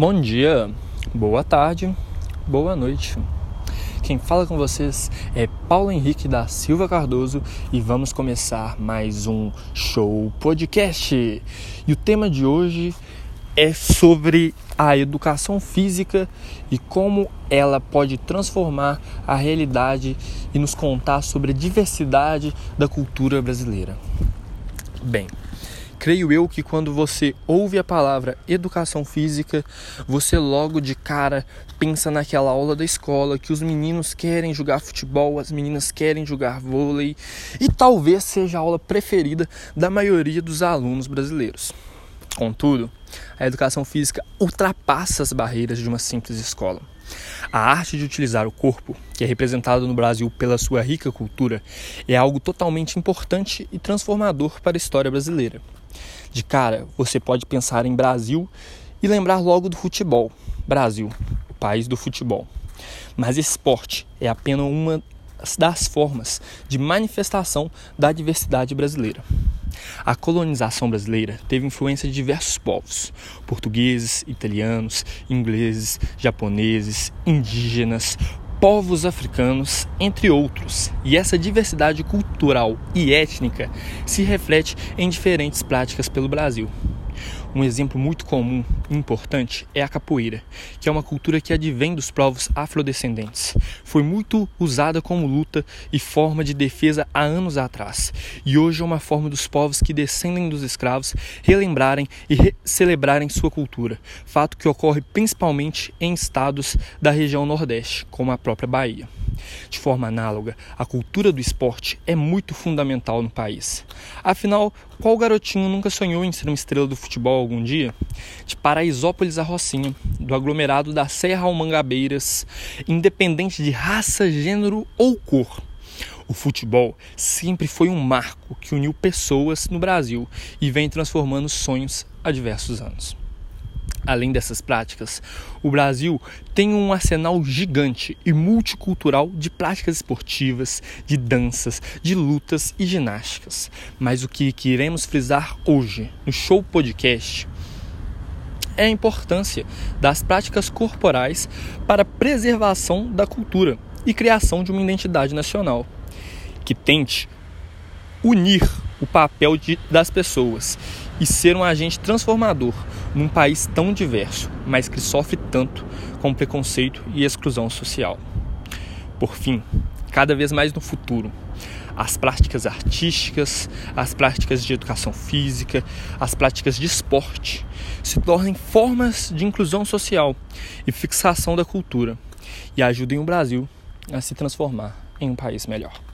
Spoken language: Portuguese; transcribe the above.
Bom dia, boa tarde, boa noite. Quem fala com vocês é Paulo Henrique da Silva Cardoso e vamos começar mais um show podcast. E o tema de hoje é sobre a educação física e como ela pode transformar a realidade e nos contar sobre a diversidade da cultura brasileira. Bem, Creio eu que quando você ouve a palavra educação física, você logo de cara pensa naquela aula da escola que os meninos querem jogar futebol, as meninas querem jogar vôlei e talvez seja a aula preferida da maioria dos alunos brasileiros. Contudo, a educação física ultrapassa as barreiras de uma simples escola. A arte de utilizar o corpo, que é representado no Brasil pela sua rica cultura, é algo totalmente importante e transformador para a história brasileira. De cara, você pode pensar em Brasil e lembrar logo do futebol. Brasil, o país do futebol. Mas esporte é apenas uma das formas de manifestação da diversidade brasileira. A colonização brasileira teve influência de diversos povos: portugueses, italianos, ingleses, japoneses, indígenas, povos africanos, entre outros. E essa diversidade cultural e étnica se reflete em diferentes práticas pelo Brasil. Um exemplo muito comum e importante é a capoeira, que é uma cultura que advém dos povos afrodescendentes. Foi muito usada como luta e forma de defesa há anos atrás, e hoje é uma forma dos povos que descendem dos escravos relembrarem e re celebrarem sua cultura, fato que ocorre principalmente em estados da região Nordeste, como a própria Bahia. De forma análoga, a cultura do esporte é muito fundamental no país. Afinal, qual garotinho nunca sonhou em ser uma estrela do futebol algum dia? De Paraisópolis a Rocinha, do aglomerado da Serra ao Mangabeiras, independente de raça, gênero ou cor. O futebol sempre foi um marco que uniu pessoas no Brasil e vem transformando sonhos há diversos anos. Além dessas práticas, o Brasil tem um arsenal gigante e multicultural de práticas esportivas, de danças, de lutas e ginásticas. Mas o que queremos frisar hoje no show podcast é a importância das práticas corporais para a preservação da cultura e criação de uma identidade nacional que tente unir o papel de, das pessoas e ser um agente transformador num país tão diverso, mas que sofre tanto com preconceito e exclusão social. Por fim, cada vez mais no futuro, as práticas artísticas, as práticas de educação física, as práticas de esporte se tornem formas de inclusão social e fixação da cultura e ajudem o Brasil a se transformar em um país melhor.